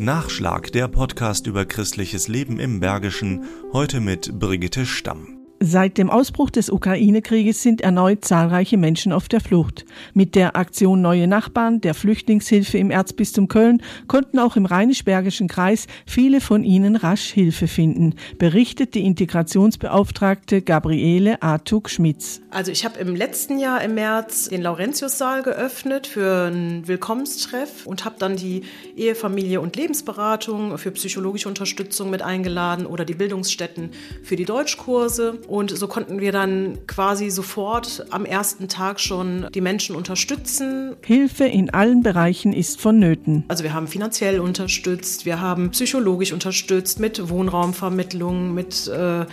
Nachschlag, der Podcast über christliches Leben im Bergischen, heute mit Brigitte Stamm. Seit dem Ausbruch des Ukraine-Krieges sind erneut zahlreiche Menschen auf der Flucht. Mit der Aktion Neue Nachbarn der Flüchtlingshilfe im Erzbistum Köln konnten auch im Rheinisch-Bergischen Kreis viele von ihnen rasch Hilfe finden, berichtet die Integrationsbeauftragte Gabriele Artug-Schmitz. Also ich habe im letzten Jahr im März den Laurentiussaal geöffnet für einen Willkommenstreff und habe dann die Ehefamilie und Lebensberatung für psychologische Unterstützung mit eingeladen oder die Bildungsstätten für die Deutschkurse. Und so konnten wir dann quasi sofort am ersten Tag schon die Menschen unterstützen. Hilfe in allen Bereichen ist vonnöten. Also wir haben finanziell unterstützt, wir haben psychologisch unterstützt mit Wohnraumvermittlung, mit äh,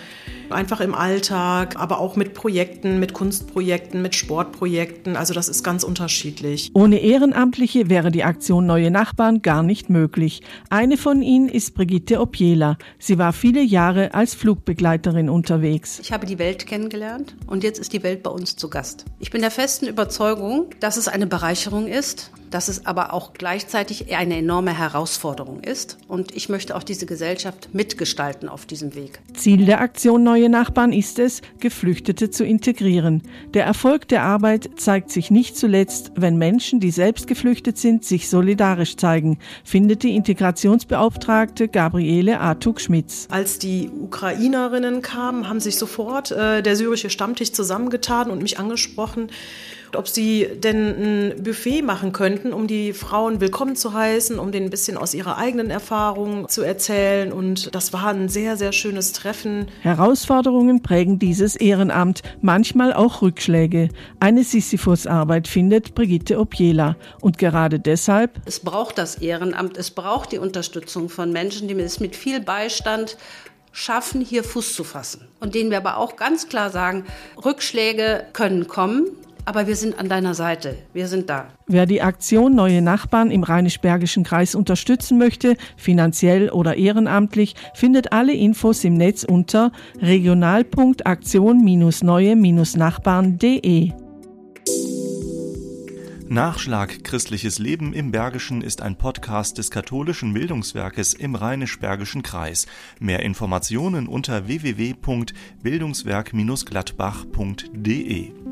einfach im Alltag, aber auch mit Projekten, mit Kunstprojekten, mit Sportprojekten. Also das ist ganz unterschiedlich. Ohne Ehrenamtliche wäre die Aktion Neue Nachbarn gar nicht möglich. Eine von ihnen ist Brigitte Opiela. Sie war viele Jahre als Flugbegleiterin unterwegs. Ich habe die Welt kennengelernt und jetzt ist die Welt bei uns zu Gast. Ich bin der festen Überzeugung, dass es eine Bereicherung ist, dass es aber auch gleichzeitig eine enorme Herausforderung ist. Und ich möchte auch diese Gesellschaft mitgestalten auf diesem Weg. Ziel der Aktion Neue Nachbarn ist es, Geflüchtete zu integrieren. Der Erfolg der Arbeit zeigt sich nicht zuletzt, wenn Menschen, die selbst geflüchtet sind, sich solidarisch zeigen, findet die Integrationsbeauftragte Gabriele Artug-Schmitz. Als die Ukrainerinnen kamen, haben sich sofort äh, der syrische Stammtisch zusammengetan und mich angesprochen, ob sie denn ein Buffet machen könnten, um die Frauen willkommen zu heißen, um denen ein bisschen aus ihrer eigenen Erfahrung zu erzählen. Und das war ein sehr, sehr schönes Treffen. Herausforderungen prägen dieses Ehrenamt, manchmal auch Rückschläge. Eine Sisyphus-Arbeit findet Brigitte Opiela. Und gerade deshalb. Es braucht das Ehrenamt, es braucht die Unterstützung von Menschen, die es mit viel Beistand schaffen, hier Fuß zu fassen. Und denen wir aber auch ganz klar sagen, Rückschläge können kommen, aber wir sind an deiner Seite. Wir sind da. Wer die Aktion Neue Nachbarn im Rheinisch-Bergischen Kreis unterstützen möchte, finanziell oder ehrenamtlich, findet alle Infos im Netz unter regional.aktion-neue-nachbarn.de. Nachschlag Christliches Leben im Bergischen ist ein Podcast des katholischen Bildungswerkes im Rheinisch-Bergischen Kreis. Mehr Informationen unter www.bildungswerk-gladbach.de.